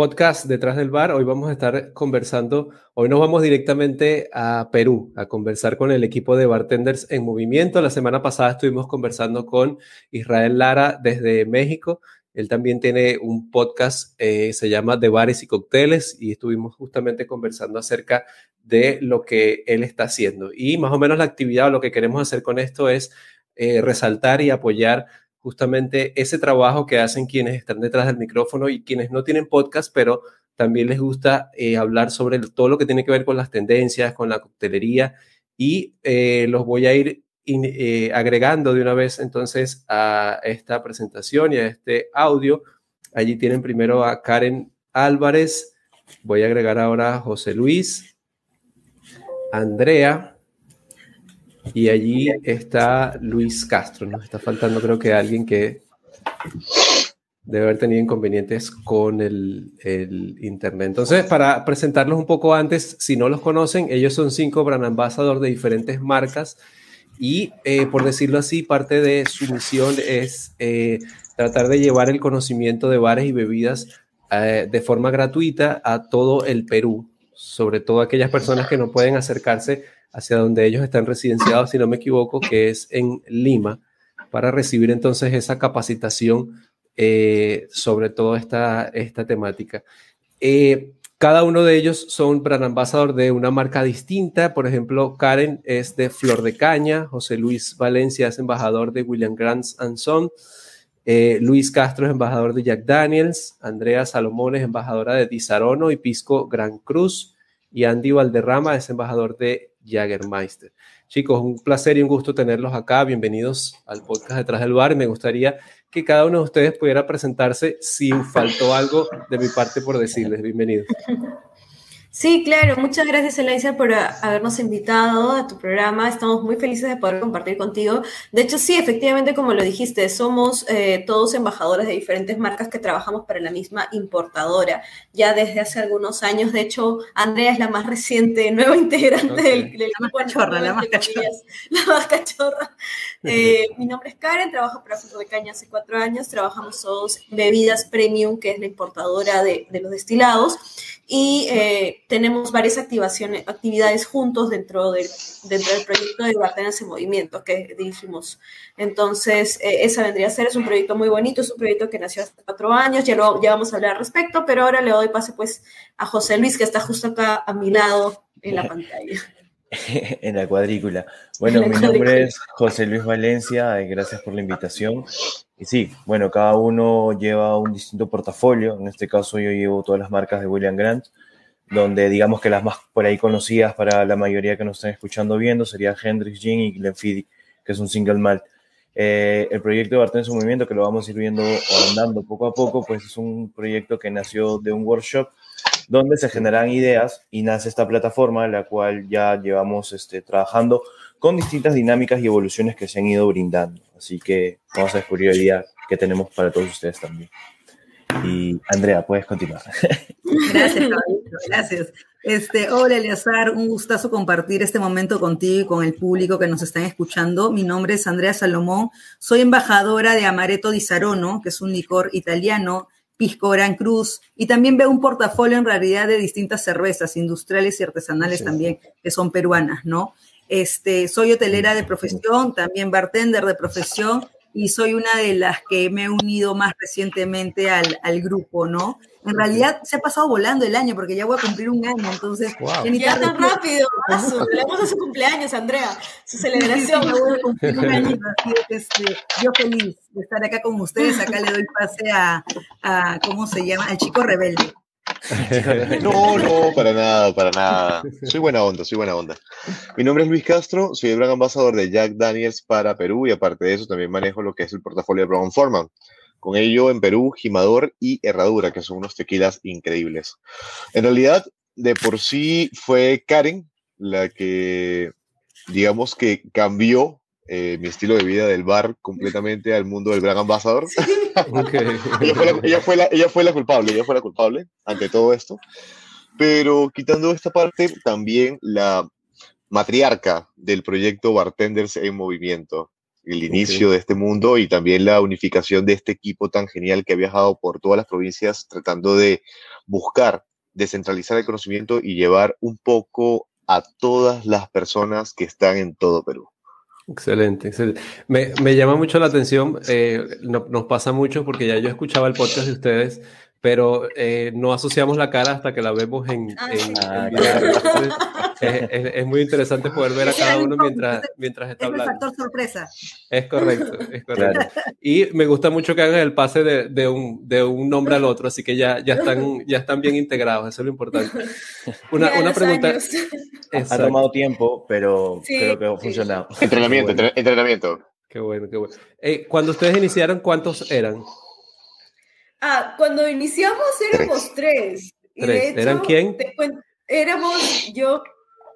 podcast Detrás del Bar. Hoy vamos a estar conversando, hoy nos vamos directamente a Perú a conversar con el equipo de bartenders en movimiento. La semana pasada estuvimos conversando con Israel Lara desde México. Él también tiene un podcast, eh, se llama De Bares y Cócteles, y estuvimos justamente conversando acerca de lo que él está haciendo. Y más o menos la actividad lo que queremos hacer con esto es eh, resaltar y apoyar justamente ese trabajo que hacen quienes están detrás del micrófono y quienes no tienen podcast, pero también les gusta eh, hablar sobre todo lo que tiene que ver con las tendencias, con la coctelería. Y eh, los voy a ir eh, agregando de una vez entonces a esta presentación y a este audio. Allí tienen primero a Karen Álvarez, voy a agregar ahora a José Luis, Andrea, y allí está Luis Castro. Nos está faltando, creo que alguien que debe haber tenido inconvenientes con el, internet. Entonces, para presentarlos un poco antes, si no los conocen, ellos son cinco brand ambassadors de diferentes marcas y, eh, por decirlo así, parte de su misión es eh, tratar de llevar el conocimiento de bares y bebidas eh, de forma gratuita a todo el Perú, sobre todo aquellas personas que no pueden acercarse hacia donde ellos están residenciados, si no me equivoco, que es en Lima, para recibir entonces esa capacitación eh, sobre toda esta, esta temática. Eh, cada uno de ellos son brand ambassador de una marca distinta. Por ejemplo, Karen es de Flor de Caña, José Luis Valencia es embajador de William Grant Son, eh, Luis Castro es embajador de Jack Daniels, Andrea Salomón es embajadora de Disarono y Pisco Gran Cruz, y Andy Valderrama es embajador de Jagermeister. Chicos, un placer y un gusto tenerlos acá. Bienvenidos al podcast Detrás del Bar. Me gustaría que cada uno de ustedes pudiera presentarse si faltó algo de mi parte por decirles. Bienvenidos. Sí, claro. Muchas gracias, Elaisa, por habernos invitado a tu programa. Estamos muy felices de poder compartir contigo. De hecho, sí, efectivamente, como lo dijiste, somos eh, todos embajadores de diferentes marcas que trabajamos para la misma importadora ya desde hace algunos años. De hecho, Andrea es la más reciente nueva integrante del, del, la más cachorra, la más cachorra. La más cachorra. Eh, mi nombre es Karen, trabajo para Fruto de Caña hace cuatro años. Trabajamos todos bebidas premium, que es la importadora de, de los destilados y eh, tenemos varias activaciones, actividades juntos dentro, de, dentro del proyecto de Bartenas en Movimiento que dirigimos. Entonces, eh, esa vendría a ser, es un proyecto muy bonito, es un proyecto que nació hace cuatro años, ya, lo, ya vamos a hablar al respecto, pero ahora le doy pase pues a José Luis, que está justo acá a mi lado en la pantalla. en la cuadrícula. Bueno, mi nombre es José Luis Valencia, y gracias por la invitación. Y sí, bueno, cada uno lleva un distinto portafolio. En este caso yo llevo todas las marcas de William Grant, donde digamos que las más por ahí conocidas para la mayoría que nos están escuchando viendo sería Hendrix Gin y Glenfiddich, que es un single malt. Eh, el proyecto de Bartender en su movimiento, que lo vamos a ir viendo o andando poco a poco, pues es un proyecto que nació de un workshop donde se generan ideas y nace esta plataforma, la cual ya llevamos este, trabajando con distintas dinámicas y evoluciones que se han ido brindando. Así que vamos a descubrir el día que tenemos para todos ustedes también. Y Andrea, puedes continuar. Gracias, gracias. Este, hola, Eleazar, un gustazo compartir este momento contigo y con el público que nos están escuchando. Mi nombre es Andrea Salomón, soy embajadora de Amaretto di Sarono, que es un licor italiano, Pisco Gran Cruz, y también veo un portafolio en realidad de distintas cervezas industriales y artesanales también, que son peruanas, ¿no? Este, soy hotelera de profesión, también bartender de profesión y soy una de las que me he unido más recientemente al, grupo, ¿no? En realidad se ha pasado volando el año porque ya voy a cumplir un año, entonces... Ya, tan rápido, celebramos a su cumpleaños, Andrea, su celebración. voy a cumplir un año, este, yo feliz de estar acá con ustedes, acá le doy pase a, a ¿cómo se llama? Al chico rebelde. No, no, para nada, para nada. Soy buena onda, soy buena onda. Mi nombre es Luis Castro, soy el gran ambasador de Jack Daniels para Perú y aparte de eso también manejo lo que es el portafolio de Brown Forman. Con ello en Perú, Jimador y Herradura, que son unos tequilas increíbles. En realidad, de por sí fue Karen la que, digamos que cambió eh, mi estilo de vida del bar completamente al mundo del gran ambasador. ella, fue la, ella, fue la, culpable, ella fue la culpable ante todo esto. Pero quitando esta parte, también la matriarca del proyecto Bartenders en Movimiento. el inicio de este mundo y también la unificación de este equipo tan genial que ha viajado por todas las provincias tratando de buscar descentralizar el conocimiento y llevar un poco a todas las personas que están en todo Perú. Excelente, excelente. Me, me llama mucho la atención, eh, no, nos pasa mucho porque ya yo escuchaba el podcast de ustedes, pero eh, no asociamos la cara hasta que la vemos en, en- en Ah, video. claro. Es, es- es muy interesante poder ver a cada uno mientras, mientras está Es el hablando. factor sorpresa. Es correcto, es correcto. Claro. Y me gusta mucho que hagan el pase de, de un, de un nombre al otro, así que ya, ya, están, ya están bien integrados, eso es lo importante. Una, Ya una pregunta. Ha tomado tiempo, pero Sí, creo que ha funcionado. Entrenamiento, bueno. entre- entrenamiento. Qué bueno, qué bueno. Eh, cuando ustedes iniciaron, ¿cuántos eran? Ah, cuando iniciamos éramos tres. Y de Tres. hecho, ¿Eran quién? te éramos yo,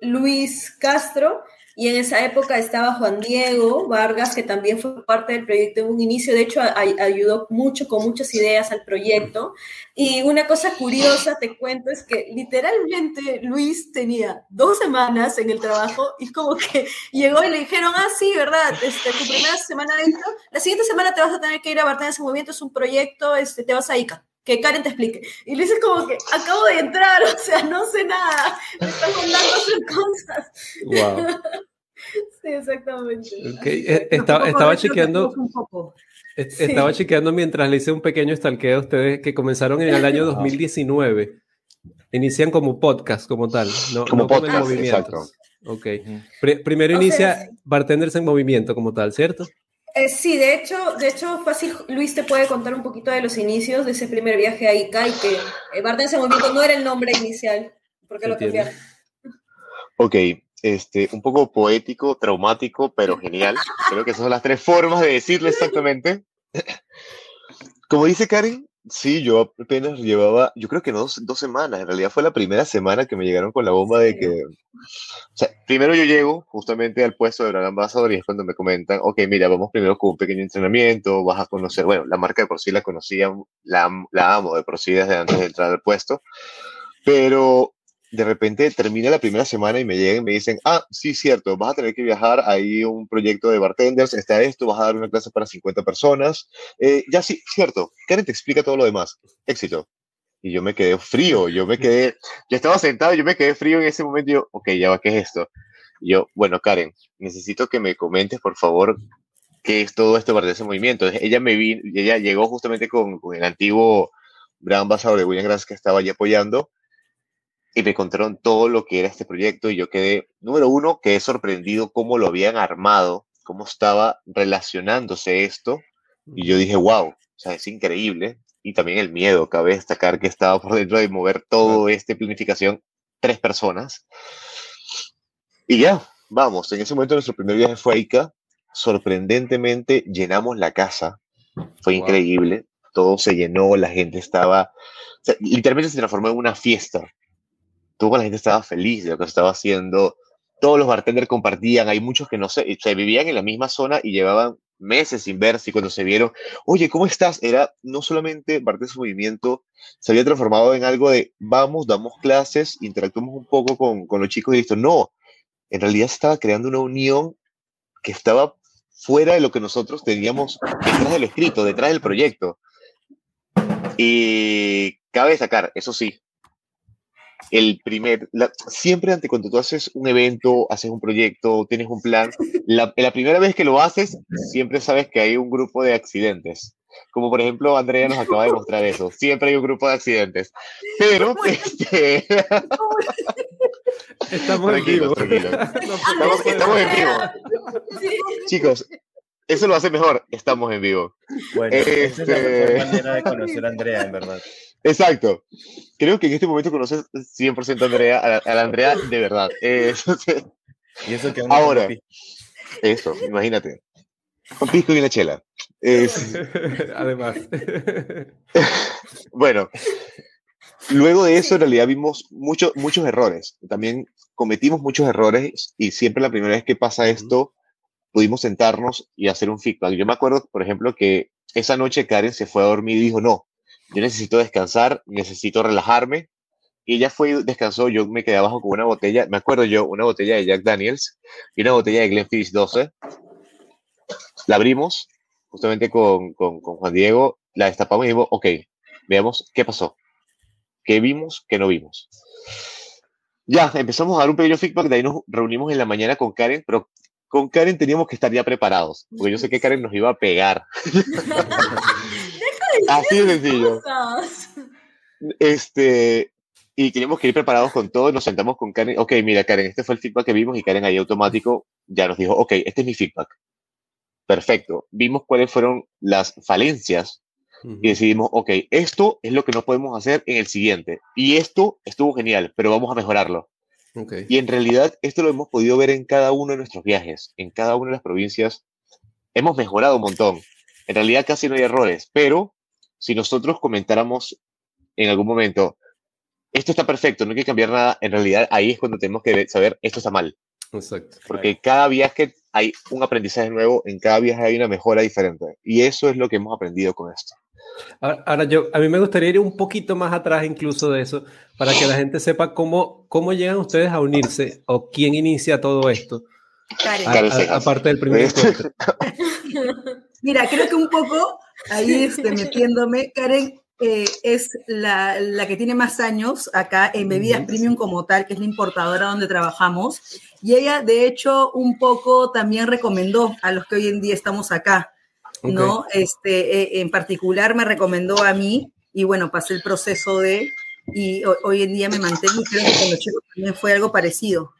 Luis Castro, y en esa época estaba Juan Diego Vargas, que también fue parte del proyecto en un inicio. De hecho, ayudó mucho con muchas ideas al proyecto. Y una cosa curiosa, te cuento, es que literalmente Luis tenía dos semanas en el trabajo y como que llegó y le dijeron, ah, sí, ¿verdad? Este, tu primera semana dentro, la siguiente semana te vas a tener que ir a Bartender ese movimiento, es un proyecto, este, te vas a ICA. Que Karen te explique. Y Luis es como que acabo de entrar, o sea, no sé nada. Me están mandando a hacer cosas. Wow. Sí, exactamente. Ok, eh, Estaba, chequeando, corrimos un poco. est- Sí. estaba chequeando mientras le hice un pequeño stalkeo a ustedes que comenzaron en el año Wow. 2019. Inician como podcast, como tal, no Como no podcast, movimiento. exacto. Ok. Primero O inicia. Bartenders en movimiento como tal, ¿cierto? Eh, sí, de hecho, de hecho, fácil, Luis te puede contar un poquito de los inicios de ese primer viaje a ICA y que eh, ese movimiento no era el nombre inicial, porque lo cambiaron. Ok, este, un poco poético, traumático, pero genial. Creo que esas son las tres formas de decirlo exactamente. Como dice Karen, sí, yo apenas llevaba, yo creo que no dos, dos semanas, en realidad fue la primera semana que me llegaron con la bomba de que, o sea, primero yo llego justamente al puesto de Brand Ambassador y es cuando me comentan, ok, mira, vamos primero con un pequeño entrenamiento, vas a conocer, bueno, la marca de por sí la conocía, la, la amo de por sí desde antes de entrar al puesto, pero de repente termina la primera semana y me llegan y me dicen, ah, sí, cierto, vas a tener que viajar, hay un proyecto de bartenders, está esto, vas a dar una clase para 50 personas. Eh, ya sí, cierto, Karen te explica todo lo demás. Éxito. Y yo me quedé frío, yo me quedé, yo estaba sentado, yo me quedé frío en ese momento yo, ok, ya va, ¿qué es esto? Y yo, bueno, Karen, necesito que me comentes, por favor, qué es todo esto de ese movimiento. Ella me vi, ella llegó justamente con, con el antiguo gran ambassador de William Grass que estaba allí apoyando y me contaron todo lo que era este proyecto y yo quedé, número uno, quedé sorprendido cómo lo habían armado, cómo estaba relacionándose esto y yo dije, wow, o sea, es increíble. Y también el miedo, cabe destacar que estaba por dentro de mover todo este planificación tres personas. Y ya, vamos, en ese momento nuestro primer viaje fue a Ica, sorprendentemente llenamos la casa, fue Wow. increíble, todo se llenó, la gente estaba, o sea, literalmente se transformó en una fiesta. Toda la gente estaba feliz de lo que estaba haciendo, todos los bartenders compartían, hay muchos que no sé, se vivían en la misma zona y llevaban meses sin verse y cuando se vieron, oye, ¿cómo estás? Era no solamente parte de su movimiento, se había transformado en algo de vamos, damos clases, interactuamos un poco con, con los chicos y listo. No, en realidad se estaba creando una unión que estaba fuera de lo que nosotros teníamos detrás del escrito, detrás del proyecto. Y cabe destacar, eso sí, el primer, la- siempre ante cuando tú haces un evento, haces un proyecto, tienes un plan, la, la primera vez que lo haces, siempre sabes que hay un grupo de accidentes. Como por ejemplo, Andrea nos acaba de mostrar eso. Siempre hay un grupo de accidentes. Pero, este, Estamos en vivo. tranquilo. No, estamos, estamos en vivo. Sí. Chicos, eso lo hace mejor. Estamos en vivo. Bueno, esa es la mejor Este- manera de conocer a Andrea, en verdad. Exacto. Creo que en este momento conoces 100% a Andrea, a la, a la Andrea de verdad. Eh, Y eso que Ahora. eso, imagínate. Un pisco y una chela. Es, Además. bueno, luego de eso en realidad vimos muchos muchos errores. También cometimos muchos errores y siempre la primera vez que pasa esto pudimos sentarnos y hacer un feedback. Yo me acuerdo, por ejemplo, que esa noche Karen se fue a dormir y dijo, no, yo necesito descansar, necesito relajarme. Y ella fue, descansó, yo me quedé abajo con una botella, me acuerdo yo, una botella de Jack Daniels y una botella de Glenfiddich 12. la abrimos justamente con, con, con Juan Diego, la destapamos y dijimos, ok, veamos qué pasó, qué vimos, qué no vimos. Ya, empezamos a dar un pequeño feedback, de ahí nos reunimos en la mañana con Karen, pero con Karen teníamos que estar ya preparados, porque yo sé que Karen nos iba a pegar. Así de sencillo. Este, y teníamos que ir preparados con todo, nos sentamos con Karen, ok, mira Karen, este fue el feedback que vimos y Karen ahí automático ya nos dijo, ok, este es mi feedback. Perfecto. Vimos cuáles fueron las falencias y decidimos, ok, esto es lo que no podemos hacer en el siguiente. Y esto estuvo genial, pero vamos a mejorarlo. Okay. Y en realidad esto lo hemos podido ver en cada uno de nuestros viajes, en cada una de las provincias. Hemos mejorado un montón. En realidad casi no hay errores, pero si nosotros comentáramos en algún momento, esto está perfecto, no hay que cambiar nada, en realidad ahí es cuando tenemos que saber, esto está mal. Exacto. Porque cada viaje hay un aprendizaje nuevo, en cada viaje hay una mejora diferente. Y eso es lo que hemos aprendido con esto. Ahora, ahora yo, a mí me gustaría ir un poquito más atrás incluso de eso, para que la gente sepa cómo, cómo llegan ustedes a unirse o quién inicia todo esto. A- a- aparte del primer encuentro. Mira, creo que un poco ahí este, metiéndome, Karen eh, es la, la que tiene más años acá en bebidas Ujú. premium como tal, que es la importadora donde trabajamos. Y ella, de hecho, un poco también recomendó a los que hoy en día estamos acá, ¿no? Este, eh, en particular me recomendó a mí y bueno, pasé el proceso de, y ho- hoy en día me mantengo y creo que con los chicos también fue algo parecido.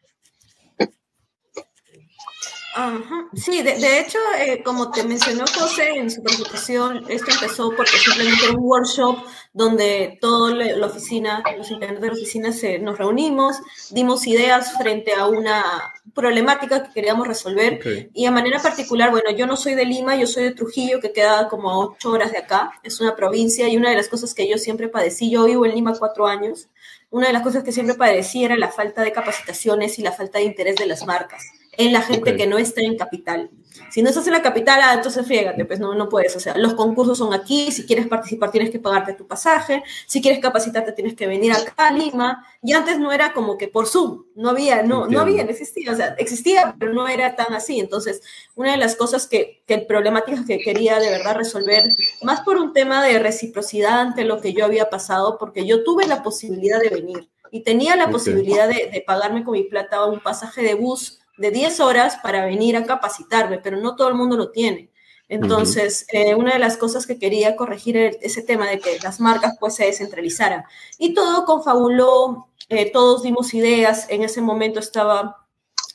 Ajá. Sí, de, de hecho, eh, como te mencionó José en su presentación, esto empezó porque simplemente era un workshop donde toda la la oficina, los integrantes de la oficina se, nos reunimos, dimos ideas frente a una problemática que queríamos resolver. Y a manera particular, bueno, yo no soy de Lima, yo soy de Trujillo, que queda como a ocho horas de acá, es una provincia y una de las cosas que yo siempre padecí, yo vivo en Lima cuatro años, una de las cosas que siempre padecí era la falta de capacitaciones y la falta de interés de las marcas en la gente que no está en capital. Si no estás en la capital, ah, entonces friégate, pues no, no puedes. O sea, los concursos son aquí, si quieres participar tienes que pagarte tu pasaje, si quieres capacitarte tienes que venir acá a Lima. Y antes no era como que por Zoom, no había, no, no había, no existía, o sea, existía, pero no era tan así. Entonces, una de las cosas que, que problemáticas que quería de verdad resolver, más por un tema de reciprocidad ante lo que yo había pasado, porque yo tuve la posibilidad de venir y tenía la posibilidad de, de pagarme con mi plata un pasaje de bus de 10 horas para venir a capacitarme, pero no todo el mundo lo tiene. Entonces, eh, una de las cosas que quería corregir era ese tema de que las marcas pues se descentralizaran. Y todo confabuló, eh, todos dimos ideas, en ese momento estaba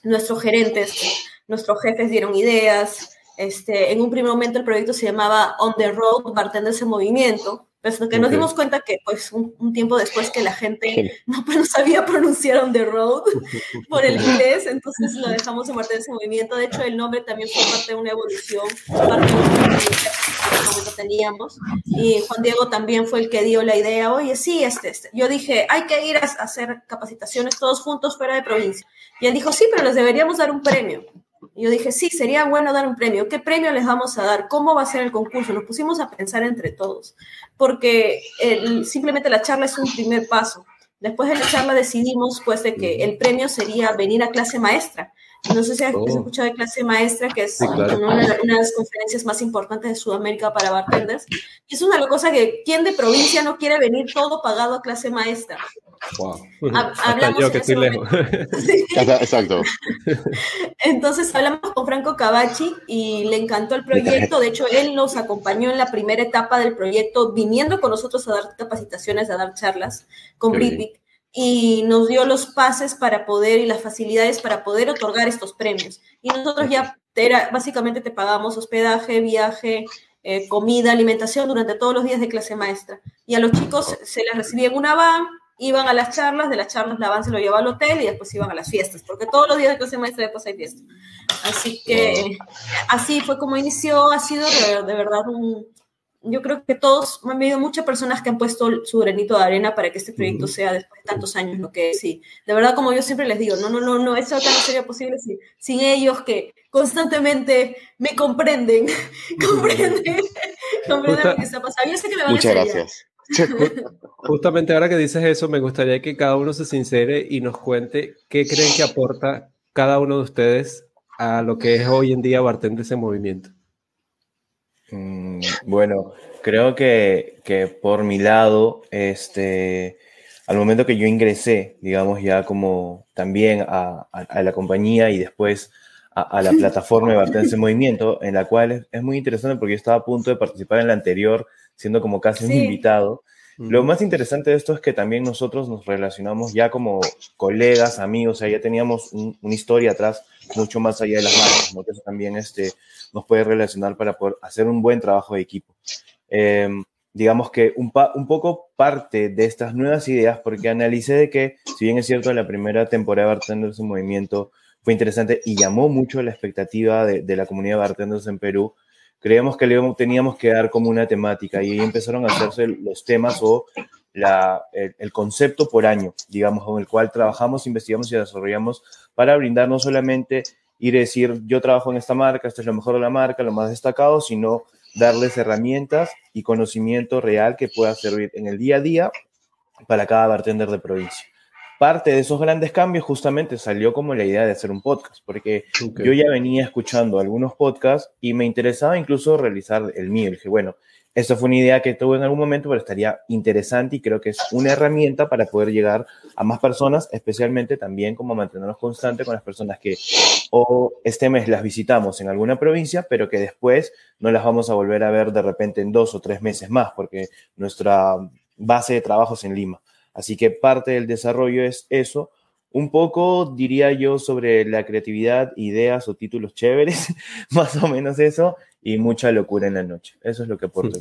nuestros gerentes, nuestros jefes dieron ideas. Este, en un primer momento el proyecto se llamaba On the Road, Bartenders en Movimiento, pero que nos dimos cuenta que pues un, un tiempo después que la gente no, pues, no sabía pronunciar On the Road por el inglés, entonces lo dejamos en Bartenders en Movimiento. De hecho, el nombre también fue parte de una evolución, parte de una experiencia que ese teníamos. Y Juan Diego también fue el que dio la idea, oye, sí, este, este. yo dije, hay que ir a hacer capacitaciones todos juntos fuera de provincia. Y él dijo, sí, pero les deberíamos dar un premio. Y yo dije, sí, sería bueno dar un premio. ¿Qué premio les vamos a dar? ¿Cómo va a ser el concurso? Nos pusimos a pensar entre todos, porque simplemente la charla es un primer paso. Después de la charla decidimos pues de que el premio sería venir a clase maestra. No sé si has Oh. escuchado de clase maestra, que es Sí, claro. una, una de las conferencias más importantes de Sudamérica para bartenders. Y es una cosa que, ¿quién de provincia no quiere venir todo pagado a clase maestra? Wow. Ha- Hasta hablamos yo en que ese estoy lejos. Sí. Exacto. Entonces hablamos con Franco Cavachi y le encantó el proyecto. De hecho, él nos acompañó en la primera etapa del proyecto, viniendo con nosotros a dar capacitaciones, a dar charlas con. Britvic y nos dio los pases para poder y las facilidades para poder otorgar estos premios. Y nosotros ya era, básicamente te pagamos hospedaje, viaje, eh, comida, alimentación durante todos los días de clase maestra. Y a los chicos se les recibía en una van, iban a las charlas, de las charlas la van se lo llevaba al hotel y después iban a las fiestas, porque todos los días de clase maestra después hay fiesta. Así que así fue como inició, ha sido de, de verdad un... Yo creo que todos, han habido muchas personas que han puesto su granito de arena para que este proyecto sea después de tantos años lo que es. Y de verdad, como yo siempre les digo, no, no, no, no, eso acá no sería posible sin, sin ellos que constantemente me comprenden, comprenden, comprenden lo que está pasando. Yo sé que me van Muchas a gracias. Justamente ahora que dices eso, me gustaría que cada uno se sincere y nos cuente qué creen que aporta cada uno de ustedes a lo que es hoy en día Bartenders en Movimiento. Mm, bueno, creo que, que, por mi lado, este, al momento que yo ingresé, digamos, ya como también a, a, la compañía y después a, a la plataforma de Bartense en Movimiento, en la cual es, es, muy interesante porque yo estaba a punto de participar en la anterior, siendo como casi sí. un invitado. Lo más interesante de esto es que también nosotros nos relacionamos ya como colegas, amigos, o sea, ya teníamos un, una historia atrás mucho más allá de las marcas, como que eso también este, nos puede relacionar para poder hacer un buen trabajo de equipo. Eh, digamos que un, pa un, poco parte de estas nuevas ideas, porque analicé de que, si bien es cierto, la primera temporada de Bartenders en Movimiento fue interesante y llamó mucho la expectativa de, de la comunidad de bartenders en Perú, creíamos que le teníamos que dar como una temática y ahí empezaron a hacerse los temas o la, el, el, concepto por año, digamos, con el cual trabajamos, investigamos y desarrollamos para brindar no solamente ir a decir, yo trabajo en esta marca, esto es lo mejor de la marca, lo más destacado, sino darles herramientas y conocimiento real que pueda servir en el día a día para cada bartender de provincia parte de esos grandes cambios justamente salió como la idea de hacer un podcast, porque okay. yo ya venía escuchando algunos podcasts y me interesaba incluso realizar el mío. Y dije, bueno, esa fue una idea que tuve en algún momento, pero estaría interesante y creo que es una herramienta para poder llegar a más personas, especialmente también como mantenernos constantes con las personas que o este mes las visitamos en alguna provincia, pero que después no las vamos a volver a ver de repente en dos o tres meses más, porque nuestra base de trabajo es en Lima. Así que parte del desarrollo es eso. Un poco, diría yo, sobre la creatividad, ideas o títulos chéveres, más o menos eso, y mucha locura en la noche. Eso es lo que aporto.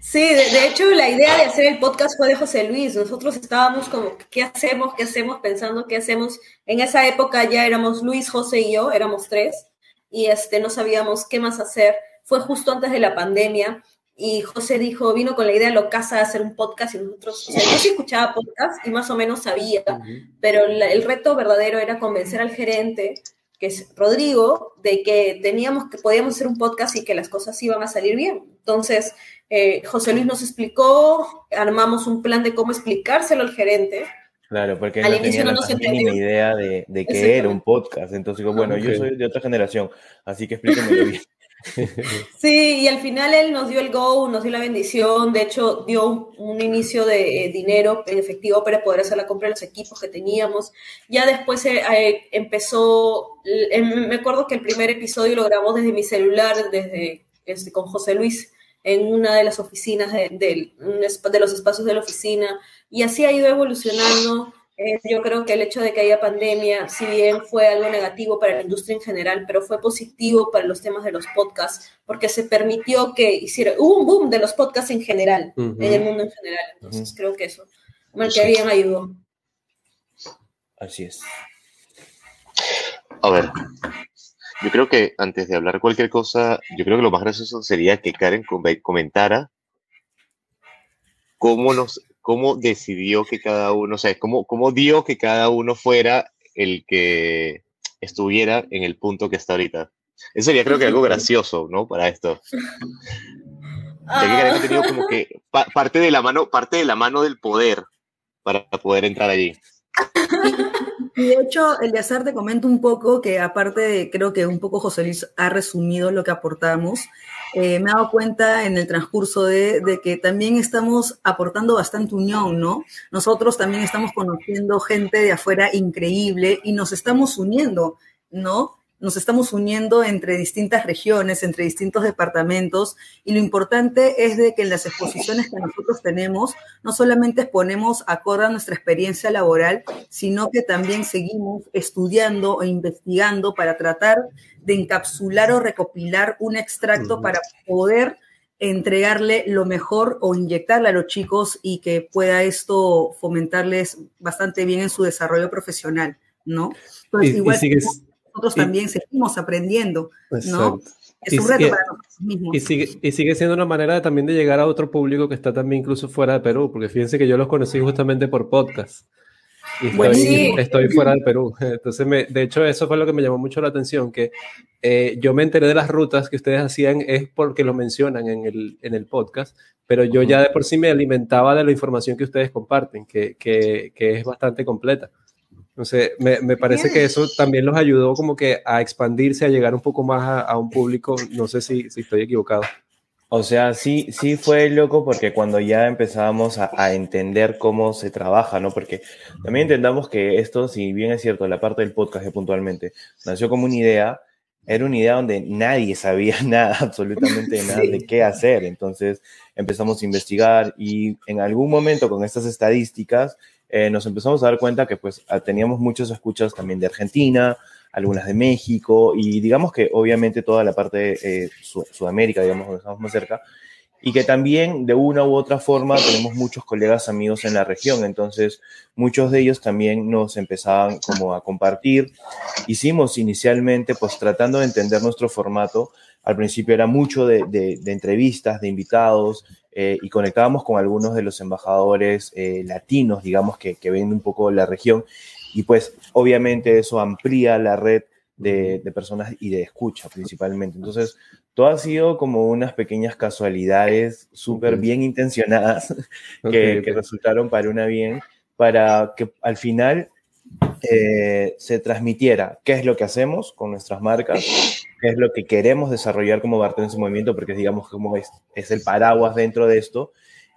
Sí, de, hecho la idea de hacer el podcast fue de José Luis. Nosotros estábamos como, ¿qué hacemos? ¿Qué hacemos? Pensando, ¿qué hacemos? En esa época ya éramos Luis, José y yo, éramos tres, y este, no sabíamos qué más hacer. Fue justo antes de la pandemia y José dijo, vino con la idea locaza de hacer un podcast y nosotros, o sea, yo sí escuchaba podcast y más o menos sabía, uh -huh. pero la, el reto verdadero era convencer al gerente, que es Rodrigo, de que teníamos que podíamos hacer un podcast y que las cosas iban a salir bien. Entonces, eh, José Luis nos explicó, armamos un plan de cómo explicárselo al gerente. Claro, porque al no tenía no la mínima idea de, de qué era un podcast. Entonces, digo, bueno, okay. yo soy de otra generación, así que explíquenmelo bien. Sí, y al final él nos dio el go, nos dio la bendición, de hecho dio un, inicio de eh, dinero en efectivo para poder hacer la compra de los equipos que teníamos. Ya después eh, eh, empezó, eh, me acuerdo que el primer episodio lo grabamos desde mi celular, desde este, con José Luis en una de las oficinas de, de, de los espacios de la oficina, y así ha ido evolucionando. Eh, yo creo que el hecho de que haya pandemia, si bien fue algo negativo para la industria en general, pero fue positivo para los temas de los podcasts, porque se permitió que hiciera, hubo un boom de los podcasts en general, uh -huh. en el mundo en general. Entonces uh -huh. creo que eso, que bien ayudó. Así es. A ver, yo creo que antes de hablar cualquier cosa, yo creo que lo más gracioso sería que Karen comentara cómo nos cómo decidió que cada uno, o sea, cómo, cómo dio que cada uno fuera el que estuviera en el punto que está ahorita. Eso sería creo que algo gracioso, ¿no? Para esto. Ya que ha tenido como que pa parte de la mano, parte de la mano del poder para poder entrar allí. Y de hecho, Eliazar te comento un poco que aparte de, creo que un poco José Luis ha resumido lo que aportamos, eh, me he dado cuenta en el transcurso de, de, que también estamos aportando bastante unión, ¿no? Nosotros también estamos conociendo gente de afuera increíble y nos estamos uniendo, ¿no? Nos estamos uniendo entre distintas regiones, entre distintos departamentos y lo importante es de que en las exposiciones que nosotros tenemos no solamente exponemos acorde a nuestra experiencia laboral, sino que también seguimos estudiando e investigando para tratar de encapsular o recopilar un extracto para poder entregarle lo mejor o inyectarle a los chicos y que pueda esto fomentarles bastante bien en su desarrollo profesional, ¿no? Entonces, y, igual y sigues, nosotros y, también seguimos aprendiendo, ¿no? Es un reto para nosotros mismos. Y sigue, y sigue siendo una manera de, también de llegar a otro público que está también incluso fuera de Perú, porque fíjense que yo los conocí justamente por podcast. Y estoy, bueno, sí. estoy fuera del Perú. Entonces, me, de hecho, eso fue lo que me llamó mucho la atención, que eh, yo me enteré de las rutas que ustedes hacían es porque lo mencionan en el, en el podcast, pero yo ya de por sí me alimentaba de la información que ustedes comparten, que, que, que es bastante completa. Entonces, me, me parece que eso también los ayudó como que a expandirse, a llegar un poco más a, a un público, no sé si, si estoy equivocado. O sea, sí, sí fue loco porque cuando ya empezábamos a, a, entender cómo se trabaja, ¿no? Porque también entendamos que esto, si bien es cierto, la parte del podcast puntualmente nació como una idea, era una idea donde nadie sabía nada, absolutamente nada de qué hacer. Entonces empezamos a investigar y en algún momento con estas estadísticas eh, nos empezamos a dar cuenta que pues teníamos muchos escuchas también de Argentina, algunas de México y digamos que obviamente toda la parte de eh, Sudamérica, digamos, donde estamos más cerca, y que también de una u otra forma tenemos muchos colegas amigos en la región, entonces muchos de ellos también nos empezaban como a compartir. Hicimos inicialmente pues tratando de entender nuestro formato, al principio era mucho de, entrevistas, de invitados, eh, y conectábamos con algunos de los embajadores eh, latinos, digamos, que ven un poco la región, y pues obviamente eso amplía la red de, de, personas y de escucha principalmente. Entonces, todo ha sido como unas pequeñas casualidades súper bien intencionadas que, okay, que, resultaron para una bien, para que al final eh, se transmitiera qué es lo que hacemos con nuestras marcas, qué es lo que queremos desarrollar como Bartenders en Movimiento, porque digamos como es, es el paraguas dentro de esto,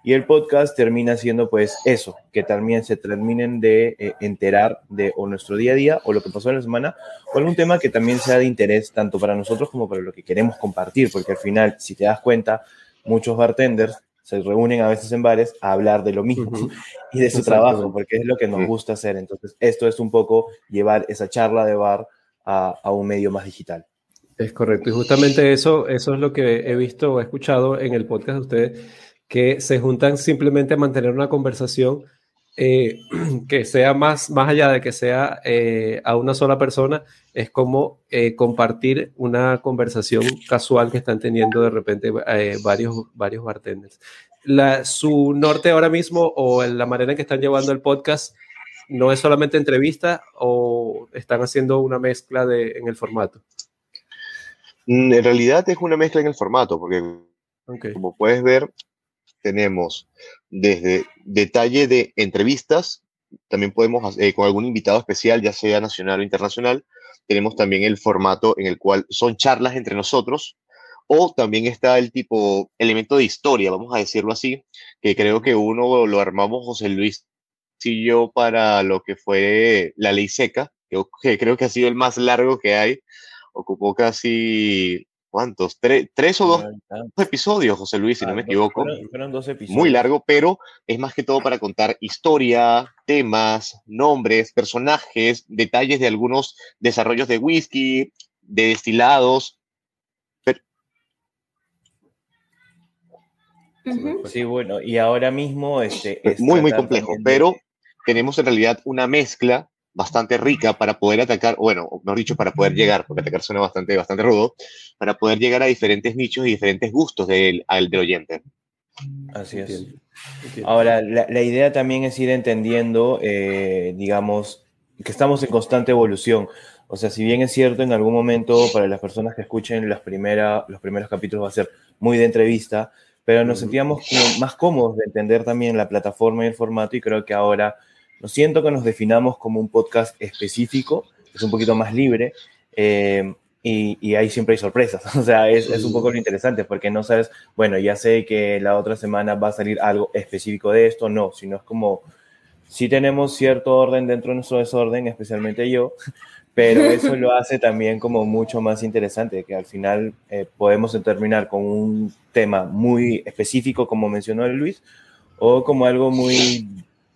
y el podcast termina siendo pues eso, que también se terminen de eh, enterar de o nuestro día a día o lo que pasó en la semana o algún tema que también sea de interés tanto para nosotros como para lo que queremos compartir, porque al final, si te das cuenta, muchos bartenders se reúnen a veces en bares a hablar de lo mismo uh -huh. y de su trabajo, porque es lo que nos gusta hacer. Entonces, esto es un poco llevar esa charla de bar a, a un medio más digital. Es correcto, y justamente eso, eso es lo que he visto o he escuchado en el podcast de ustedes que se juntan simplemente a mantener una conversación eh, que sea más, más allá de que sea eh, a una sola persona, es como eh, compartir una conversación casual que están teniendo de repente varios, varios bartenders. La, su norte ahora mismo o la manera en que están llevando el podcast no es solamente entrevista o están haciendo una mezcla de, en el formato. Mm, en realidad es una mezcla en el formato, porque okay. como puedes ver, tenemos desde detalle de entrevistas, también podemos, eh, con algún invitado especial, ya sea nacional o internacional, tenemos también el formato en el cual son charlas entre nosotros, o también está el tipo elemento de historia, vamos a decirlo así, que creo que uno lo armamos José Luis y yo para lo que fue la ley seca, que, creo que ha sido el más largo que hay, ocupó casi ¿cuántos? ¿Tres, tres o dos episodios, José Luis, si ah, no me equivoco. Fueron, fueron, dos episodios. Muy largo, pero es más que todo para contar historia, temas, nombres, personajes, detalles de algunos desarrollos de whisky, de destilados. Pero... Uh -huh. Sí, bueno, y ahora mismo este, es muy, muy complejo, de... pero tenemos en realidad una mezcla bastante rica para poder atacar, bueno, mejor dicho, para poder llegar, porque atacar suena bastante, bastante rudo, para poder llegar a diferentes nichos y diferentes gustos del, del oyente. Así es. Entiendo. Entiendo. Ahora, la, la, idea también es ir entendiendo, eh, digamos, que estamos en constante evolución. O sea, si bien es cierto, en algún momento para las personas que escuchen las primera, los primeros capítulos va a ser muy de entrevista, pero nos sentíamos como más cómodos de entender también la plataforma y el formato y creo que ahora no siento que nos definamos como un podcast específico, es un poquito más libre eh, y, y, ahí siempre hay sorpresas. O sea, es, es, un poco lo interesante porque no sabes, bueno, ya sé que la otra semana va a salir algo específico de esto, no, sino es como, sí tenemos cierto orden dentro de nuestro desorden, especialmente yo, pero eso lo hace también como mucho más interesante, que al final eh, podemos terminar con un tema muy específico, como mencionó Luis, o como algo muy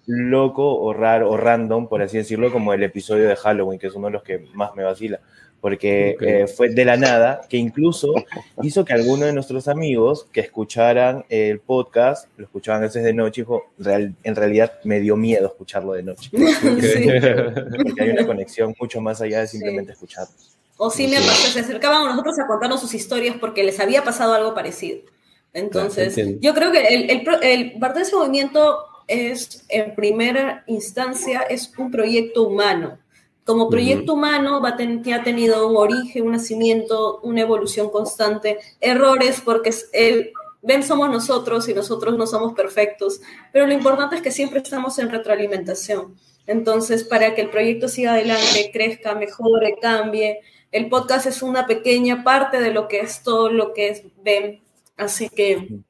loco o raro o random, por así decirlo, como el episodio de Halloween, que es uno de los que más me vacila, porque okay. eh, fue de la nada, que incluso hizo que algunos de nuestros amigos que escucharan el podcast, lo escuchaban a veces de noche, dijo, real, en realidad me dio miedo escucharlo de noche, porque, sí. porque hay una conexión mucho más allá de simplemente sí. escucharlo. O sí me pasó, se acercaban a nosotros a contarnos sus historias porque les había pasado algo parecido. Entonces, claro, yo creo que el, el, el, el ese movimiento es, en primera instancia, es un proyecto humano. Como proyecto uh -huh. humano va ten, ha tenido un origen, un nacimiento, una evolución constante, errores, porque el, ven somos nosotros y nosotros no somos perfectos, pero lo importante es que siempre estamos en retroalimentación. Entonces, para que el proyecto siga adelante, crezca, mejore, cambie, el podcast es una pequeña parte de lo que es todo lo que es BEM. Así que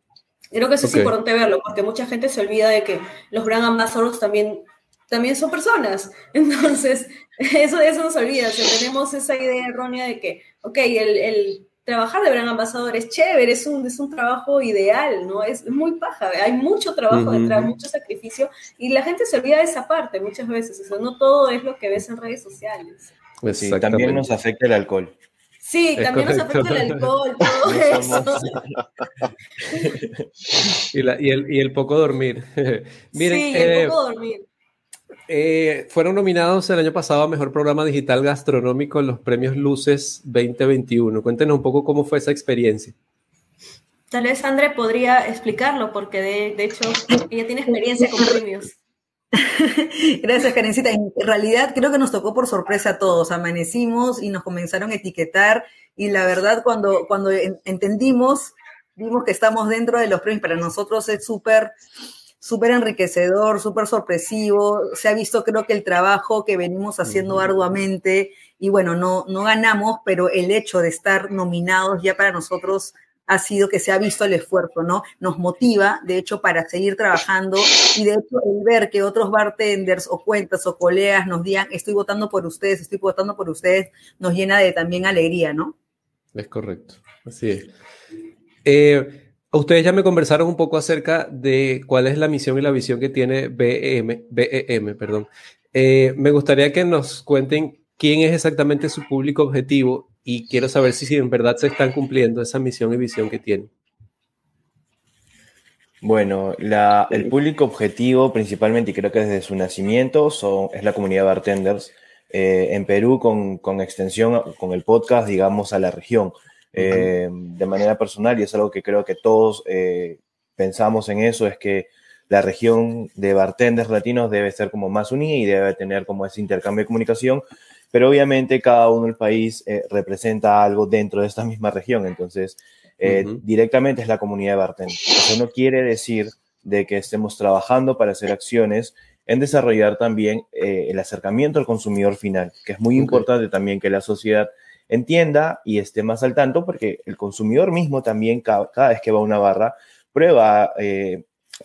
creo que eso es importante verlo, porque mucha gente se olvida de que los brand ambassadors también, también son personas. Entonces, eso, eso nos olvida. tenemos esa idea errónea de que, ok, el, trabajar de brand ambassador es chévere, es un, es un trabajo ideal, ¿no? Es muy paja, hay mucho trabajo detrás, mucho sacrificio, y la gente se olvida de esa parte muchas veces. O no todo es lo que ves en redes sociales. Sí, también nos afecta el alcohol. Sí, también nos afecta el alcohol, todo eso. y, el, y, el, poco dormir. Miren, sí, el eh, poco dormir. Eh, fueron nominados el año pasado a Mejor Programa Digital Gastronómico en los premios Luces 2021. Cuéntenos un poco cómo fue esa experiencia. Tal vez André podría explicarlo, porque de, de hecho ella tiene experiencia con premios. Gracias, Karencita. En realidad creo que nos tocó por sorpresa a todos. Amanecimos y nos comenzaron a etiquetar y la verdad cuando, cuando entendimos, vimos que estamos dentro de los premios, para nosotros es súper súper enriquecedor, súper sorpresivo. Se ha visto, creo que el trabajo que venimos haciendo arduamente y bueno, no, no ganamos, pero el hecho de estar nominados ya para nosotros ha sido que se ha visto el esfuerzo, ¿no? Nos motiva, de hecho, para seguir trabajando y de hecho el ver que otros bartenders o cuentas o colegas nos digan, estoy votando por ustedes, estoy votando por ustedes, nos llena de también alegría, ¿no? Es correcto, así es. Eh, ustedes ya me conversaron un poco acerca de cuál es la misión y la visión que tiene BEM, BEM perdón. Eh, me gustaría que nos cuenten quién es exactamente su público objetivo y quiero saber si, en verdad se están cumpliendo esa misión y visión que tienen. Bueno, el público objetivo principalmente, y creo que desde su nacimiento, es la comunidad de bartenders. Eh, en Perú, con, con, extensión, con el podcast, digamos, a la región. Eh, de manera personal, y es algo que creo que todos eh, pensamos en eso, es que la región de bartenders latinos debe ser como más unida y debe tener como ese intercambio de comunicación pero obviamente cada uno del país eh, representa algo dentro de esta misma región, entonces eh, directamente es la comunidad de bartenders. Eso no quiere decir de que estemos trabajando para hacer acciones en desarrollar también eh, el acercamiento al consumidor final, que es muy importante también que la sociedad entienda y esté más al tanto, porque el consumidor mismo también cada, vez que va a una barra prueba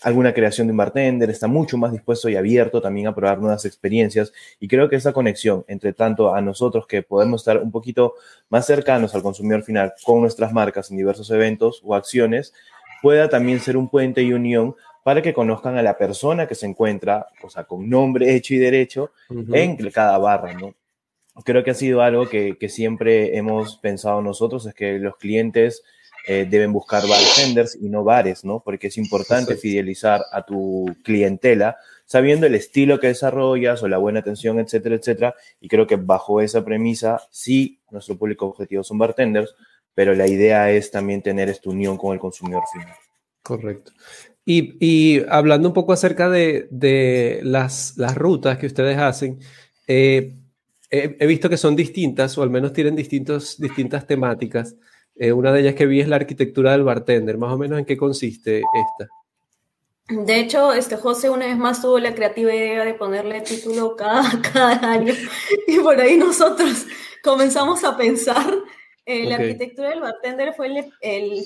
alguna creación de un bartender, está mucho más dispuesto y abierto también a probar nuevas experiencias y creo que esa conexión entre tanto a nosotros que podemos estar un poquito más cercanos al consumidor final con nuestras marcas en diversos eventos o acciones pueda también ser un puente y unión para que conozcan a la persona que se encuentra, o sea, con nombre hecho y derecho en cada barra, ¿no? Creo que ha sido algo que, que siempre hemos pensado nosotros, es que los clientes eh, deben buscar bartenders y no bares, ¿no? Porque es importante fidelizar a tu clientela sabiendo el estilo que desarrollas o la buena atención, etcétera, etcétera. Y creo que bajo esa premisa, sí, nuestro público objetivo son bartenders, pero la idea es también tener esta unión con el consumidor final. Correcto. Y, hablando un poco acerca de, las, las, rutas que ustedes hacen, eh, he, visto que son distintas, o al menos tienen distintos, distintas temáticas. Eh, una de ellas que vi es la arquitectura del bartender. Más o menos en qué consiste esta. De hecho, este José una vez más tuvo la creativa idea de ponerle título cada, cada año y por ahí nosotros comenzamos a pensar. Eh, la arquitectura del bartender fue el, el,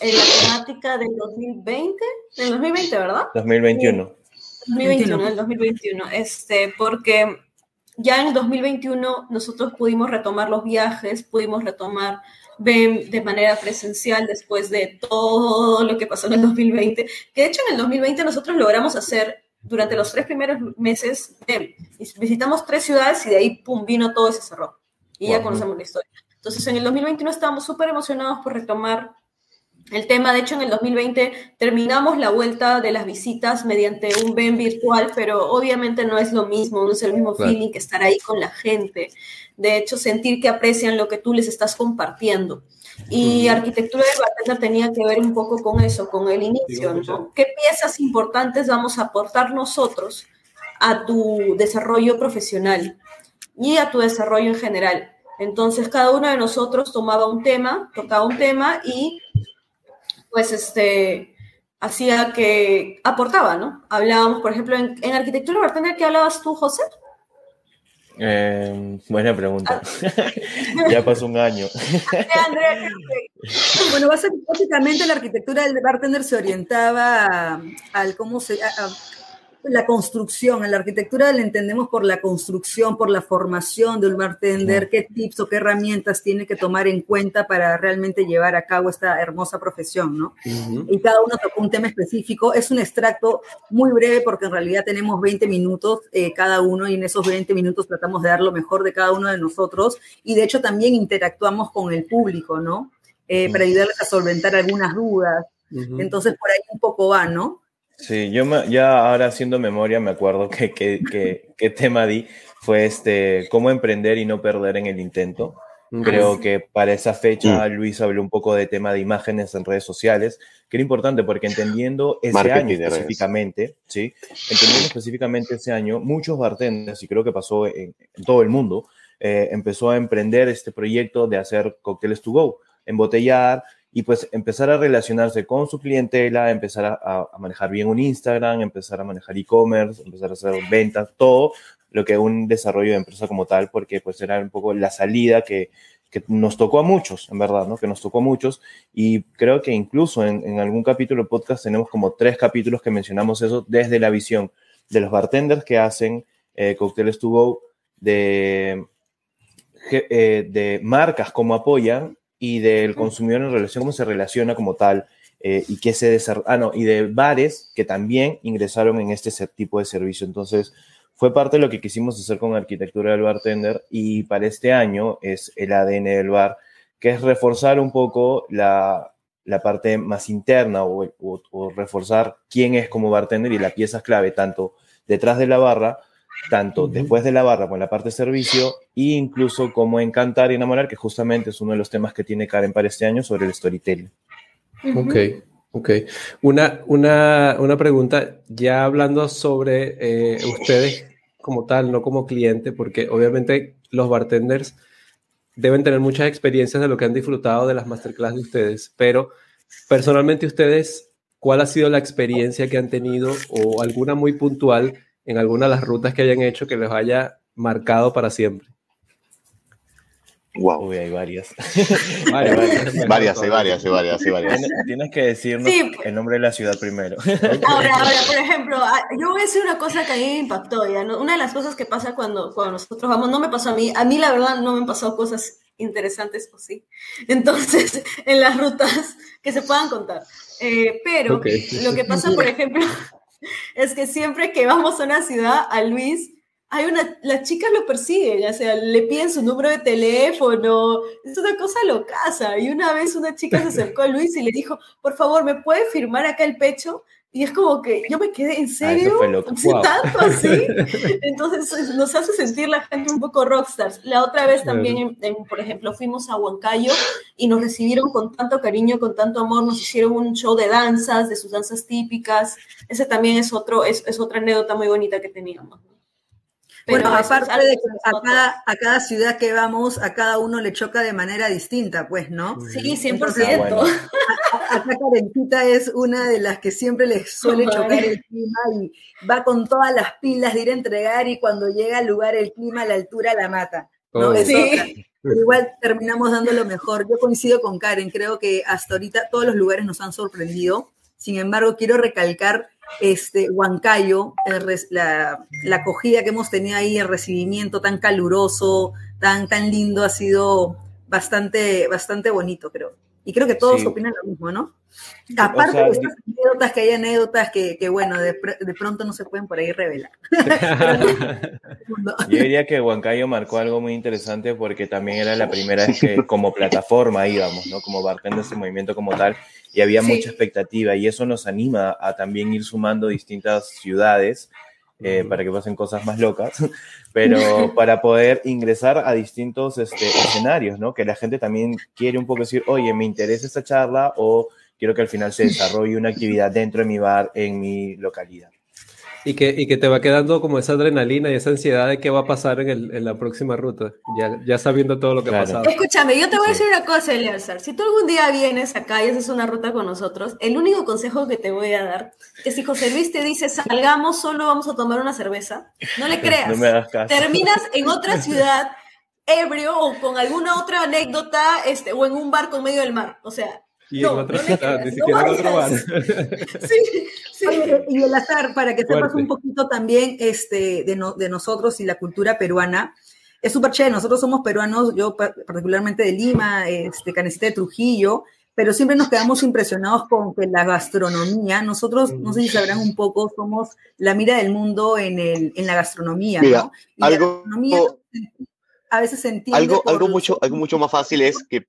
la temática del 2020, del 2020, ¿verdad? 2021. 2021, el 2021, este, porque ya en el 2021 nosotros pudimos retomar los viajes, pudimos retomar ven de manera presencial después de todo lo que pasó en el 2020, que de hecho en el 2020 nosotros logramos hacer durante los tres primeros meses, visitamos tres ciudades y de ahí, pum, vino todo ese cerró. Y ya conocemos la historia. Entonces en el 2021 estábamos súper emocionados por retomar el tema, de hecho, en el 2020 terminamos la vuelta de las visitas mediante un BEM virtual, pero obviamente no es lo mismo, no es el mismo feeling que estar ahí con la gente. De hecho, sentir que aprecian lo que tú les estás compartiendo. Y arquitectura del bartender tenía que ver un poco con eso, con el inicio, ¿no? ¿Qué piezas importantes vamos a aportar nosotros a tu desarrollo profesional y a tu desarrollo en general? Entonces, cada uno de nosotros tomaba un tema, tocaba un tema y pues este, hacía que aportaba, ¿no? Hablábamos, por ejemplo, en, en arquitectura bartender, ¿qué hablabas tú, José? Eh, buena pregunta. ya pasó un año. bueno, básicamente la arquitectura del bartender se orientaba al cómo se, la construcción, en la arquitectura la entendemos por la construcción, por la formación de un bartender, qué tips o qué herramientas tiene que tomar en cuenta para realmente llevar a cabo esta hermosa profesión, ¿no? Y cada uno tocó un tema específico. Es un extracto muy breve porque en realidad tenemos 20 minutos eh, cada uno y en esos 20 minutos tratamos de dar lo mejor de cada uno de nosotros y de hecho también interactuamos con el público, ¿no? Eh, para ayudarles a solventar algunas dudas. Entonces, por ahí un poco va, ¿no? Sí, yo ya ahora haciendo memoria me acuerdo que, que, tema di fue este, cómo emprender y no perder en el intento. Creo que para esa fecha Luis habló un poco de tema de imágenes en redes sociales, que era importante porque entendiendo ese año específicamente, ¿sí? entendiendo específicamente ese año, muchos bartenders, y creo que pasó en, todo el mundo, eh, empezó a emprender este proyecto de hacer cócteles to go, embotellar y pues empezar a relacionarse con su clientela, empezar a, manejar bien un Instagram, empezar a manejar e-commerce, empezar a hacer ventas, todo lo que un desarrollo de empresa como tal, porque pues era un poco la salida que, que nos tocó a muchos, en verdad, ¿no? Que nos tocó a muchos y creo que incluso en, algún capítulo podcast tenemos como tres capítulos que mencionamos eso desde la visión de los bartenders que hacen eh, cócteles to de, eh, de marcas como apoyan y del consumidor en relación, cómo se relaciona como tal eh, y qué se desarrolla, ah, no, y de bares que también ingresaron en este tipo de servicio. Entonces, fue parte de lo que quisimos hacer con Arquitectura del Bartender y para este año es el ADN del bar, que es reforzar un poco la, la parte más interna o, o, reforzar quién es como bartender y la pieza clave, tanto detrás de la barra tanto después de la barra con la parte de servicio e incluso como encantar y enamorar, que justamente es uno de los temas que tiene Karen para este año sobre el storytelling. Ok, ok. Una, una, una pregunta, ya hablando sobre eh, ustedes como tal, no como cliente, porque obviamente los bartenders deben tener muchas experiencias de lo que han disfrutado de las masterclass de ustedes, pero personalmente ustedes, ¿cuál ha sido la experiencia que han tenido o alguna muy puntual en alguna de las rutas que hayan hecho que les haya marcado para siempre? Wow. Uy, hay varias. varias, varias, hay varias, hay varias, hay varias. Tienes, que decirnos el nombre de la ciudad primero. Ahora, ahora, por ejemplo, ah, yo voy a decir una cosa que a mí me impactó. ¿ya? Una de las cosas que pasa cuando, cuando nosotros vamos, no me pasó a mí, a mí la verdad no me han pasado cosas interesantes o sí. Entonces, en las rutas que se puedan contar. Eh, pero lo que pasa, por ejemplo, es que siempre que vamos a una ciudad, a Luis, hay una, las chicas lo persiguen, ya sea, le piden su número de teléfono, es una cosa locaza. Y una vez una chica se acercó a Luis y le dijo, por favor, ¿me puede firmar acá el pecho? Y es como que yo me quedé, ¿en ah, serio? ¿Tanto así? Entonces nos hace sentir la gente un poco rockstars. La otra vez también, por ejemplo, fuimos a Huancayo y nos recibieron con tanto cariño, con tanto amor, nos hicieron un show de danzas, de sus danzas típicas. Ese también es, otro, es, es otra anécdota muy bonita que teníamos bueno, aparte de que a cada, ciudad que vamos, a cada uno le choca de manera distinta, pues, ¿no? Sí, 100%. acá Karencita es una de las que siempre le suele chocar el clima y va con todas las pilas de ir a entregar y cuando llega al lugar el clima a la altura la mata. ¿no? sí. Pero igual terminamos dando lo mejor. Yo coincido con Karen, creo que hasta ahorita todos los lugares nos han sorprendido. Sin embargo, quiero recalcar este, Huancayo, la, acogida que hemos tenido ahí, el recibimiento tan caluroso, tan, tan lindo, ha sido bastante, bastante bonito, creo. Y creo que todos opinan lo mismo, ¿no? Aparte de estas anécdotas, que hay anécdotas que, que bueno, de, de, pronto no se pueden por ahí revelar. Yo diría que Huancayo marcó algo muy interesante porque también era la primera vez que como plataforma íbamos, ¿no? Como de ese movimiento como tal, y había mucha expectativa y eso nos anima a también ir sumando distintas ciudades eh, para que pasen cosas más locas, pero para poder ingresar a distintos este, escenarios, ¿no? Que la gente también quiere un poco decir, oye, me interesa esta charla o quiero que al final se desarrolle una actividad dentro de mi bar, en mi localidad. Y que, y que te va quedando como esa adrenalina y esa ansiedad de qué va a pasar en, el, en la próxima ruta, ya, ya sabiendo todo lo que Claro. ha pasado. Escúchame, yo te voy a decir una cosa, Eleazar. Si tú algún día vienes acá y haces una ruta con nosotros, el único consejo que te voy a dar es si José Luis te dice salgamos, solo vamos a tomar una cerveza, no le creas. No me hagas caso. Terminas en otra ciudad ebrio o con alguna otra anécdota este, o en un barco en medio del mar. O sea, Y no, en otra no ciudad, creas, ni no siquiera en otro bar. sí, sí. Oye, y el azar, para que sepas un poquito también este, de, no- de nosotros y la cultura peruana, es súper chévere. Nosotros somos peruanos, yo pa- particularmente de Lima, este, Canecita de Trujillo, pero siempre nos quedamos impresionados con que la gastronomía, nosotros, no sé si sabrán un poco, somos la mira del mundo en, el, en la gastronomía, Mira, ¿no? Y algo- la gastronomía a veces se entiende Algo, por algo, los- mucho, algo mucho más fácil es que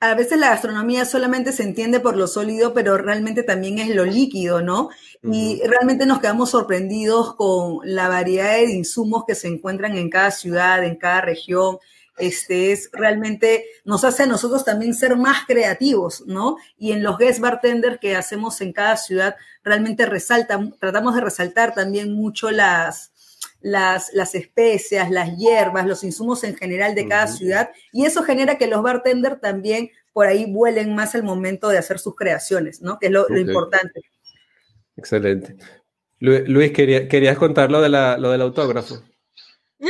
a veces la gastronomía solamente se entiende por lo sólido, pero realmente también es lo líquido, ¿no? Y realmente nos quedamos sorprendidos con la variedad de insumos que se encuentran en cada ciudad, en cada región. Este es realmente nos hace a nosotros también ser más creativos, ¿no? Y en los guest bartender que hacemos en cada ciudad, realmente resalta, tratamos de resaltar también mucho las, las, las especias, las hierbas, los insumos en general de cada ciudad, y eso genera que los bartenders también por ahí vuelen más al momento de hacer sus creaciones, ¿no? Que es lo, importante. Excelente. Lu- Luis, quería- querías contar lo, de la, lo del autógrafo.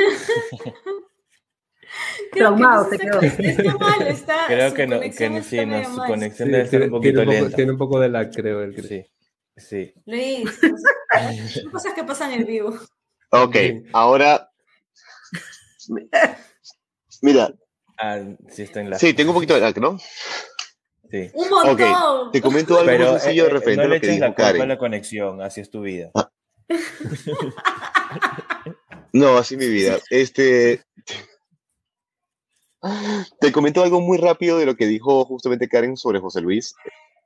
Creo que Traumado no se sé, quedó. Está mal, está. Creo que no, que sí, no, su conexión Sí, debe ser tiene, un tiene poquito un poco, lenta. tiene un poco de lag, creo. El Sí, sí. Luis, cosas que pasan en vivo. Ok, Bien. ahora. Mira, Ah, sí está en la... sí, tengo un poquito de lag, ¿no? sí. Un montón. Te comento algo Pero muy sencillo eh, eh, referente no a le lo que la dijo culpa a Karen. la conexión, así es tu vida. No, así mi vida. Este. Te comento algo muy rápido de lo que dijo justamente Karen sobre José Luis.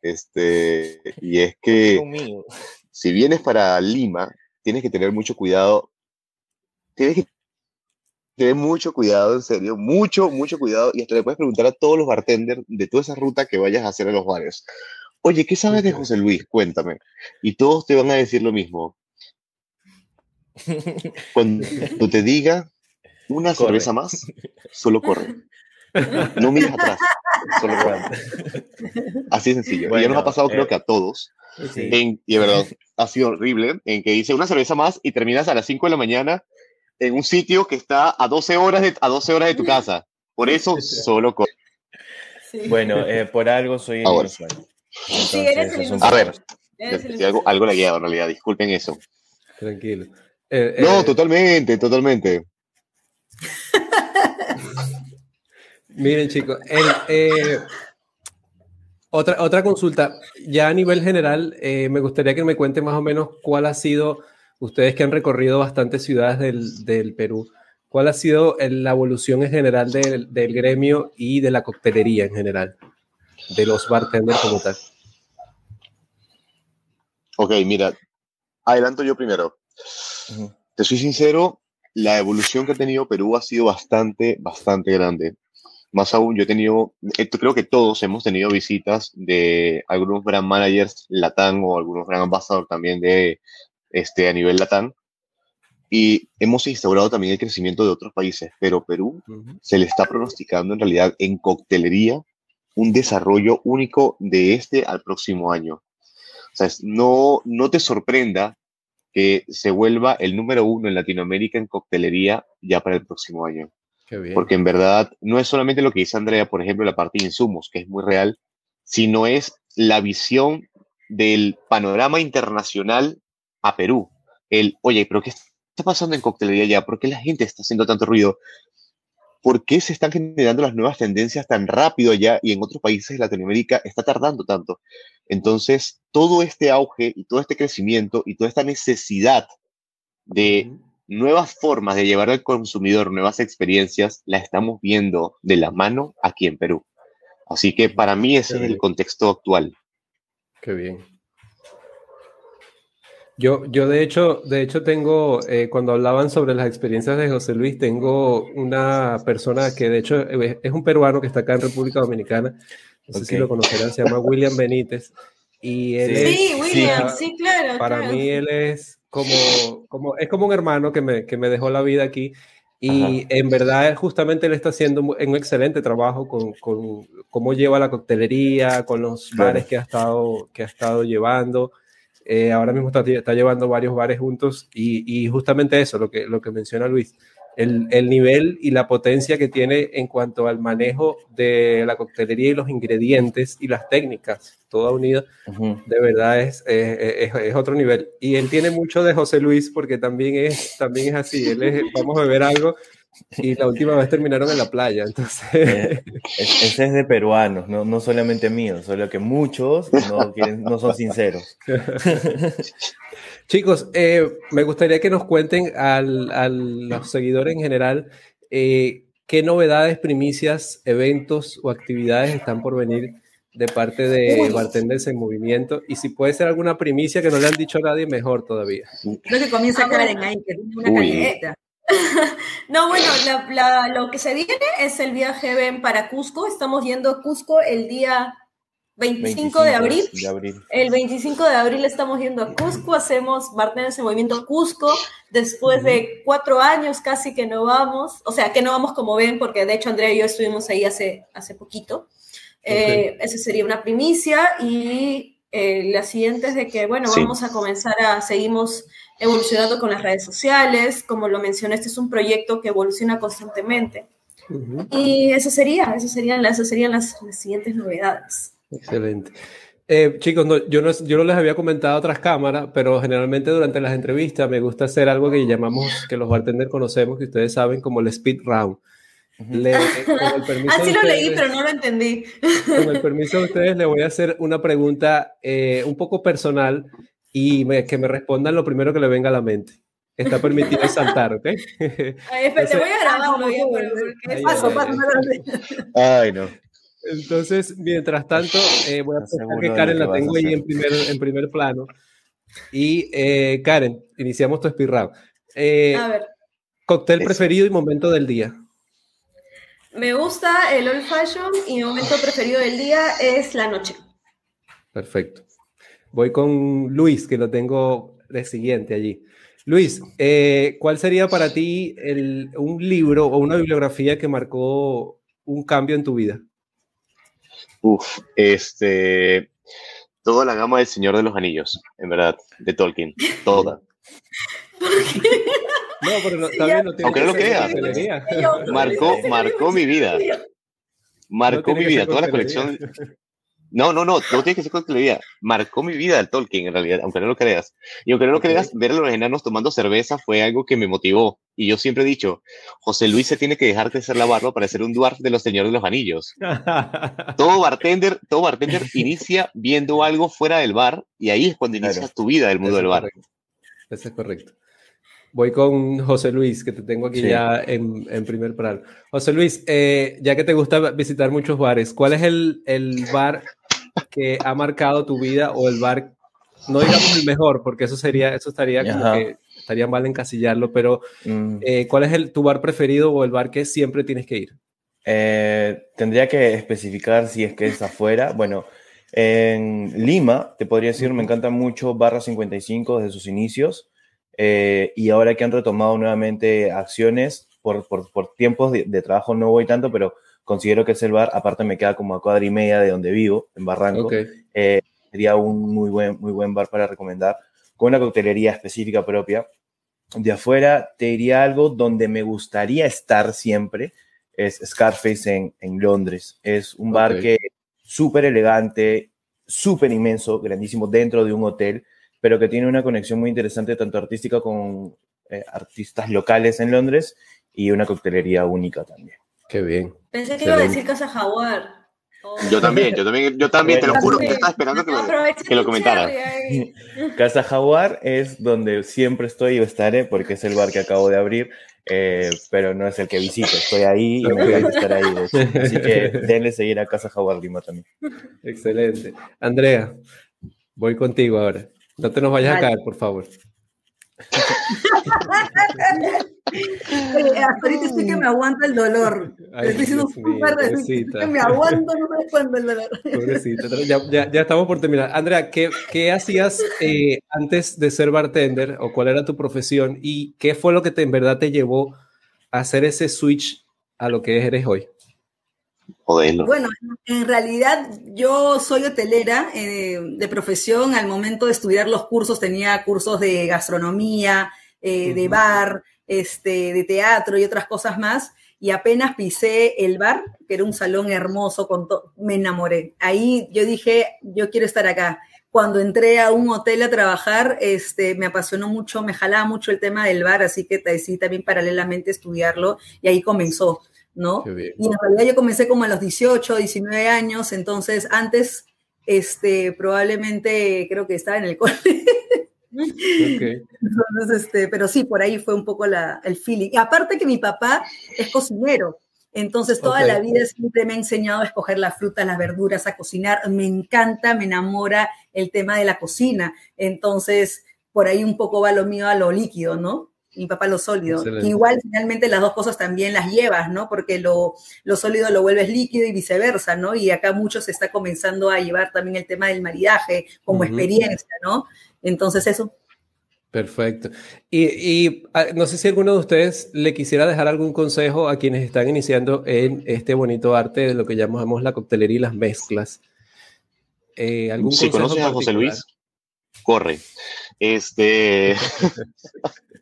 Este, y es que si vienes para Lima, tienes que tener mucho cuidado. Tienes que tener mucho cuidado, en serio, mucho, mucho cuidado. Y hasta le puedes preguntar a todos los bartenders de toda esa ruta que vayas a hacer a los bares. Oye, ¿qué sabes de. José Luis? Cuéntame. Y todos te van a decir lo mismo. Cuando te diga una Corre. cerveza más, solo corre. No mires atrás, solo corre. Así de sencillo. y ya nos Bueno, ha pasado, creo eh, que a todos. Sí. En, y de verdad, ha sido horrible. En que dice una cerveza más y terminas a las 5 de la mañana en un sitio que está a 12 horas de, a 12 horas de tu casa. Por eso, solo corre. Sí. Bueno, eh, por algo soy el Ahora. inusual. Sí, eres el es un inusual. A ver, Eres el algo, algo la guiado en realidad, disculpen eso. Tranquilo. Eh, No, eh, totalmente, totalmente. Miren, chicos, el, eh, otra, otra consulta. Ya a nivel general, eh, me gustaría que me cuenten más o menos cuál ha sido, ustedes que han recorrido bastantes ciudades del, del Perú, cuál ha sido la evolución en general del, del gremio y de la coctelería en general, de los bartenders como tal. Ok, mira, adelanto yo primero. Ujú. Te soy sincero, la evolución que ha tenido Perú ha sido bastante, bastante grande. Más aún, yo he tenido, eh, creo que todos hemos tenido visitas de algunos brand managers Latam o algunos brand ambassador también de, este, a nivel Latam. Y hemos instaurado también el crecimiento de otros países, pero Perú se le está pronosticando en realidad en coctelería un desarrollo único de este al próximo año. O sea, no, no te sorprenda que se vuelva el número uno en Latinoamérica en coctelería ya para el próximo año. Qué bien. Porque en verdad no es solamente lo que dice Andrea, por ejemplo, la parte de insumos, que es muy real, sino es la visión del panorama internacional a Perú. El, oye, pero ¿qué está pasando en coctelería ya? ¿Por qué la gente está haciendo tanto ruido? ¿Por qué se están generando las nuevas tendencias tan rápido allá y en otros países de Latinoamérica está tardando tanto? Entonces, todo este auge y todo este crecimiento y toda esta necesidad de nuevas formas de llevar al consumidor nuevas experiencias, la estamos viendo de la mano aquí en Perú. Así que para mí ese es el contexto actual. Qué bien. Yo, yo de hecho, de hecho tengo, eh, cuando hablaban sobre las experiencias de José Luis, tengo una persona que de hecho eh, es un peruano que está acá en República Dominicana, no sé si lo conocerán, se llama William Benítez, Y él sí, es, William, sí, claro. Para claro. mí él es como, como, es como un hermano que me, que me dejó la vida aquí. Y Ajá. en verdad, justamente él está haciendo un un excelente trabajo con, con cómo lleva la coctelería, con los Claro. bares que ha estado, que ha estado llevando. Eh, ahora mismo está, está llevando varios bares juntos y, y justamente eso, lo que, lo que menciona Luis, el, el nivel y la potencia que tiene en cuanto al manejo de la coctelería y los ingredientes y las técnicas, toda unida, Ujú. de verdad es, es, es- es otro nivel. Y él tiene mucho de José Luis porque también es, también es así. Él es, vamos a beber algo y la última vez terminaron en la playa. Entonces, Eh, es- ese es de peruanos, no, no solamente mío, solo que muchos no, quieren, no son sinceros. chicos, eh, me gustaría que nos cuenten al- a los seguidores en general eh, qué novedades, primicias, eventos o actividades están por venir de parte de. Bartenders en Movimiento. Y si puede ser alguna primicia que no le han dicho a nadie, mejor todavía. Creo que comienza Karen ahí, que tiene una Uy. No, bueno, la- la- lo que se viene es el viaje ven para Cusco. Estamos yendo a Cusco el día 25, de abril. de abril. El 25 de abril estamos yendo a Cusco, hacemos Bartenders en Movimiento Cusco, después de cuatro años casi que no vamos, o sea, que no vamos como ven, porque de hecho Andrea y yo estuvimos ahí hace, hace poquito. Eh, esa sería una primicia y eh, la siguiente es de que, bueno, Sí. vamos a comenzar a, seguimos evolucionando con las redes sociales, como lo mencioné, este es un proyecto que evoluciona constantemente. Ujú. Y eso sería, eso serían, las- esas serían las, las siguientes novedades. Excelente. Eh, chicos, no, yo, no, yo no les había comentado otras cámaras, pero generalmente durante las entrevistas me gusta hacer algo que llamamos, que los bartenders conocemos, que ustedes saben como el speed round. Le- con el permiso Así de lo leí, ustedes- pero no lo entendí. Con el permiso de ustedes, le voy a hacer una pregunta eh, un poco personal y me- que me respondan lo primero que le venga a la mente. Está permitido saltar, ¿ok? Ay, Entonces- voy a Ah, pero- porque Paso, Ay, paso, ay, paso. Ay, no. Entonces, mientras tanto, eh, voy a ¿Estás pensar que Karen la tengo ahí en primer, en primer plano. Y eh, Karen, iniciamos tu speed round. Eh, A ver, cóctel Eso. preferido y momento del día. me gusta el old fashion y mi momento preferido del día es la noche. Perfecto. Voy con Luis, que lo tengo de siguiente allí. Luis, eh, ¿cuál sería para ti el- un libro o una bibliografía que marcó un cambio en tu vida? Uf, este. Toda la gama del Señor de los Anillos, en verdad, de Tolkien. Toda. No, pero no, bien, no tiene Aunque no que lo creas. Marcó, marcó mi vida. Marcó mi vida. Toda la colección. No, no, no, no tiene que ser coctelería. Marcó mi vida el Tolkien, en realidad, aunque no lo creas. Y aunque no lo creas, ver a los enanos tomando cerveza fue algo que me motivó. Y yo siempre he dicho, José Luis se tiene que dejar de ser la barba para ser un dwarf de los Señores de los Anillos. Todo bartender, todo bartender inicia viendo algo fuera del bar y ahí es cuando inicia Claro. tu vida del mundo Eso del es bar. correcto. Eso es correcto. Voy con José Luis, que te tengo aquí Sí. ya en, en primer plano. José Luis, eh, ya que te gusta visitar muchos bares, ¿cuál es el, el bar que ha marcado tu vida o el bar, no digamos el mejor, porque eso sería, eso estaría como Ajá. que estaría mal encasillarlo, pero Mm, eh, ¿cuál es el, tu bar preferido o el bar que siempre tienes que ir? eh, tendría que especificar si es que es afuera. Bueno, en Lima, te podría decir, me encanta mucho Barra 55 desde sus inicios. eh, y ahora que han retomado nuevamente acciones, por, por, por tiempos de, de trabajo no voy tanto, pero considero que es el bar, aparte me queda como a cuadra y media de donde vivo, en Barranco. Ok, eh, sería un muy buen, muy buen bar para recomendar, con una coctelería específica propia. De afuera, te diría algo donde me gustaría estar siempre, es Scarface en, en Londres. Es un bar Ok. que súper elegante, súper inmenso, grandísimo, dentro de un hotel, pero que tiene una conexión muy interesante, tanto artística con eh, artistas locales en Londres y una coctelería única también. Qué bien. Pensé que iba a decir Casa Jaguar. Oh. Yo también, yo también, yo también, te lo juro que yo estaba esperando que, que lo tu comentara. Casa Jaguar es donde siempre estoy y estaré porque es el bar que acabo de abrir, eh, pero no es el que visito. Estoy ahí y me Ok. encanta estar ahí. de hecho. Así que denle seguir a Casa Jaguar Lima también. Excelente. Andrea, voy contigo ahora. No te nos vayas a caer, por favor. Ahorita estoy que me aguanta el dolor. Ay, estoy mío, súper que me aguanto, no me aguanto el dolor. Pobrecita, ya, ya- ya estamos por terminar. Andrea, ¿qué, qué hacías eh, antes de ser bartender o cuál era tu profesión y qué fue lo que te, en verdad te llevó a hacer ese switch a lo que eres hoy? Bueno, en realidad yo soy hotelera eh, de profesión. Al momento de estudiar los cursos tenía cursos de gastronomía, eh, de bar, este, de teatro y otras cosas más. Y apenas pisé el bar, que era un salón hermoso, con me enamoré. Ahí yo dije, yo quiero estar acá. Cuando entré a un hotel a trabajar, este, me apasionó mucho, me jalaba mucho el tema del bar, así que decidí también paralelamente estudiarlo y ahí comenzó, ¿no? Y en realidad yo comencé como a los 18, 19 años, entonces antes, este, probablemente creo que estaba en el cole. Entonces, este, pero sí, por ahí fue un poco la, el feeling. Y aparte que mi papá es cocinero, entonces toda la vida siempre me ha enseñado a escoger las frutas, las verduras, a cocinar. Me encanta, me enamora el tema de la cocina. Entonces, por ahí un poco va lo mío a lo líquido, ¿no? Mi papá lo sólido. Excelente. Igual finalmente las dos cosas también las llevas, ¿no? Porque lo, lo sólido lo vuelves líquido y viceversa, ¿no? Y acá mucho se está comenzando a llevar también el tema del maridaje como experiencia, ¿no? Entonces eso. Perfecto. Y, y, ah, no sé si alguno de ustedes le quisiera dejar algún consejo a quienes están iniciando en este bonito arte de lo que llamamos la coctelería y las mezclas. Eh, ¿algún Si consejo conoces a José? Luis, corre. Este,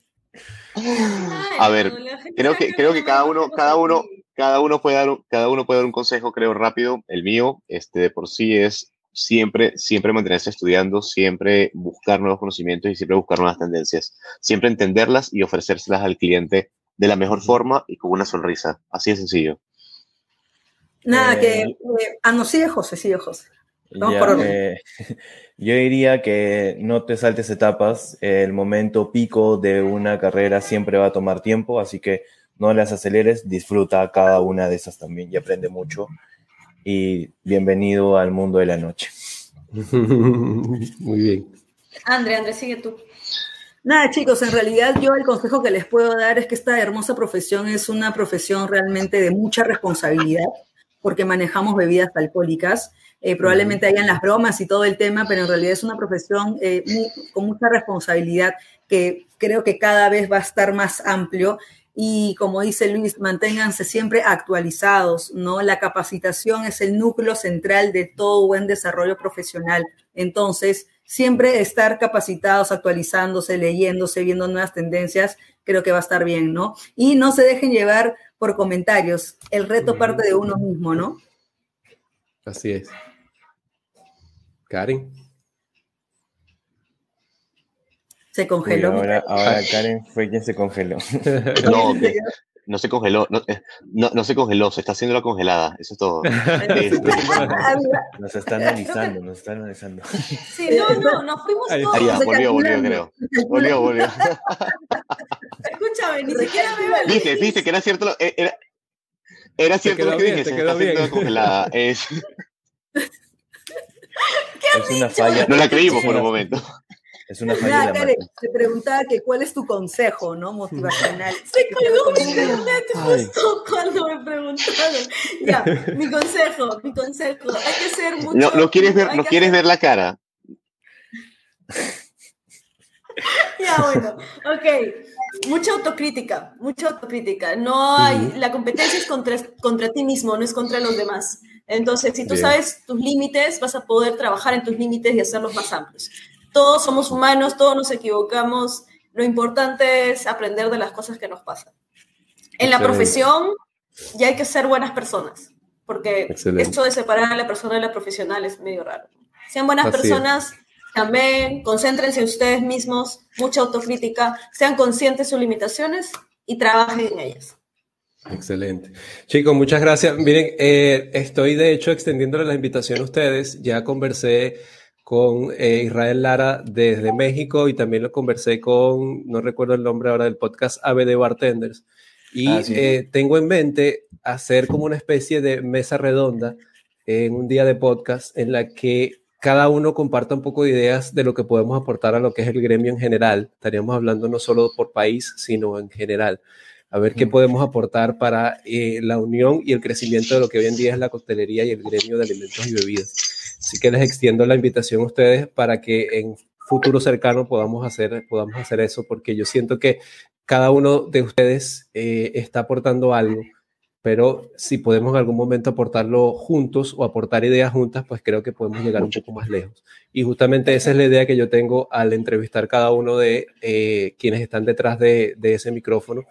A ver, creo que creo que cada uno cada uno cada uno puede dar un- cada uno puede dar un consejo creo rápido. El mío, este de por sí es siempre siempre mantenerse estudiando, siempre buscar nuevos conocimientos y siempre buscar nuevas tendencias, siempre entenderlas y ofrecérselas al cliente de la mejor forma y con una sonrisa. Así de sencillo. Nada, Eh, que. eh, ah, no, sigue José, sigue José. Vamos Ya, por orden. eh, yo diría que no te saltes etapas. El momento pico de una carrera siempre va a tomar tiempo, así que no las aceleres, disfruta cada una de esas también y aprende mucho. Y bienvenido al mundo de la noche. Muy bien. André, André, sigue tú. Nada, chicos, en realidad yo el consejo que les puedo dar es que esta hermosa profesión es una profesión realmente de mucha responsabilidad, porque manejamos bebidas alcohólicas. Eh, probablemente hayan las bromas y todo el tema, pero en realidad es una profesión eh, con mucha responsabilidad que creo que cada vez va a estar más amplio. Y como dice Luis, manténganse siempre actualizados, ¿no? La capacitación es el núcleo central de todo buen desarrollo profesional. Entonces, siempre estar capacitados, actualizándose, leyéndose, viendo nuevas tendencias, creo que va a estar bien, ¿no? Y no se dejen llevar por comentarios. El reto parte de uno mismo, ¿no? Así es. Karen. Se congeló. ahora. Karen fue quien se congeló. No, que no se congeló, no, eh, no, no se congeló, se está haciendo la congelada, eso es todo. Este, Nos está analizando, nos está analizando. Sí, no, no, nos fuimos Ahí todos. ah, ya, se volvió, volvió, creo. Volvió, volvió. Escúchame, ni siquiera veo el Viste, viste que era cierto, lo- eh, era, era cierto lo que bien, dije, se quedó está haciendo bien. la congelada. Es- Es una falla. no la creímos por un momento. Es una falla Karen, te preguntaba que cuál es tu consejo, ¿no? Motivacional. Se colgó mi internet Ay. justo cuando me preguntaron. Ya, mi consejo, mi consejo. Hay que ser mucho. No, no quieres ver, no quieres hacer- ver la cara. Ya, bueno, ok. Mucha autocrítica, mucha autocrítica. No hay, la competencia es contra, contra ti mismo, no es contra los demás. Entonces, si tú Bien. sabes tus límites, vas a poder trabajar en tus límites y hacerlos más amplios. Todos somos humanos, todos nos equivocamos. Lo importante es aprender de las cosas que nos pasan. En la profesión ya hay que ser buenas personas, porque Excelente. esto de separar a la persona de la profesional es medio raro. Sean buenas Así personas, también concéntrense en ustedes mismos, mucha autocrítica, sean conscientes de sus limitaciones y trabajen en ellas. Excelente. Chicos, muchas gracias. Miren, eh, estoy de hecho extendiéndole la invitación a ustedes. Ya conversé con eh, Israel Lara desde México y también lo conversé con, no recuerdo el nombre ahora del podcast, ABD Bartenders. Y Ah, sí. eh, tengo en mente hacer como una especie de mesa redonda en un día de podcast en la que cada uno comparta un poco de ideas de lo que podemos aportar a lo que es el gremio en general. Estaríamos hablando no solo por país, sino en general. A ver qué podemos aportar para eh, la unión y el crecimiento de lo que hoy en día es la coctelería y el gremio de alimentos y bebidas. Así que les extiendo la invitación a ustedes para que en futuro cercano podamos hacer, podamos hacer eso, porque yo siento que cada uno de ustedes eh, está aportando algo pero si podemos en algún momento aportarlo juntos o aportar ideas juntas, pues creo que podemos llegar un poco más lejos. Y justamente esa es la idea que yo tengo al entrevistar cada uno de eh, quienes están detrás de, ese micrófono,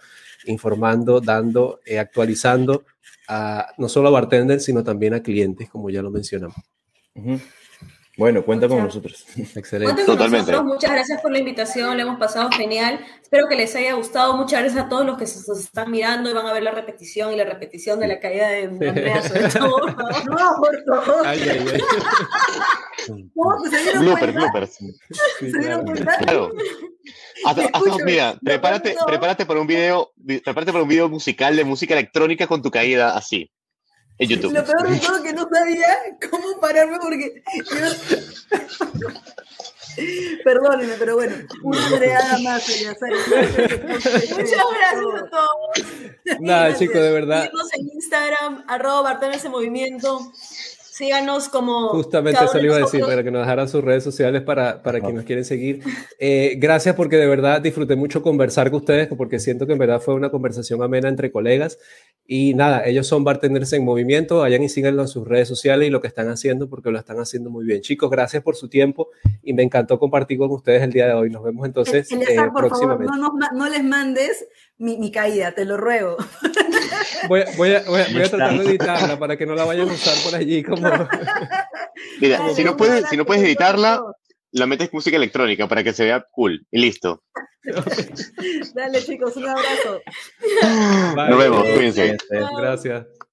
informando, dando, eh, actualizando a, no solo a bartenders, sino también a clientes, como ya lo mencionamos. Bueno, cuenta con nosotros. Excelente. Totalmente. Muchas gracias por la invitación, le hemos pasado genial. Espero que les haya gustado. Muchas gracias a todos los que se, están mirando y van a ver la repetición y la repetición de la caída de Andrea no, por favor. Ay, ay, ay. Blooper, blooper. Claro. mira, prepárate, prepárate para un video, prepárate para un video musical de música electrónica con tu caída así. YouTube. Lo peor de todo es que no sabía cómo pararme porque Perdónenme, pero bueno, una agregada más. Muchas gracias a todos. Nada, chicos, de verdad. Síguenos en Instagram, arroba ese movimiento síganos como... Justamente eso le iba a decir, para que nos dejaran sus redes sociales para, para quienes nos quieren seguir. Eh, gracias porque de verdad disfruté mucho conversar con ustedes, porque siento que en verdad fue una conversación amena entre colegas. Y nada, ellos son bartenders en movimiento, vayan y síganlo en sus redes sociales y lo que están haciendo, porque lo están haciendo muy bien. Chicos, gracias por su tiempo y me encantó compartir con ustedes el día de hoy. Nos vemos entonces eh, próximamente. no, no les mandes mi, mi, caída, te lo ruego. Voy, voy, a, voy, a, tratar de editarla para que no la vayan a usar por allí como... Mira, si no puedes, si no puedes editarla, la metes música electrónica para que se vea cool y listo. Dale chicos, un abrazo. Nos vemos, cuídense. Gracias.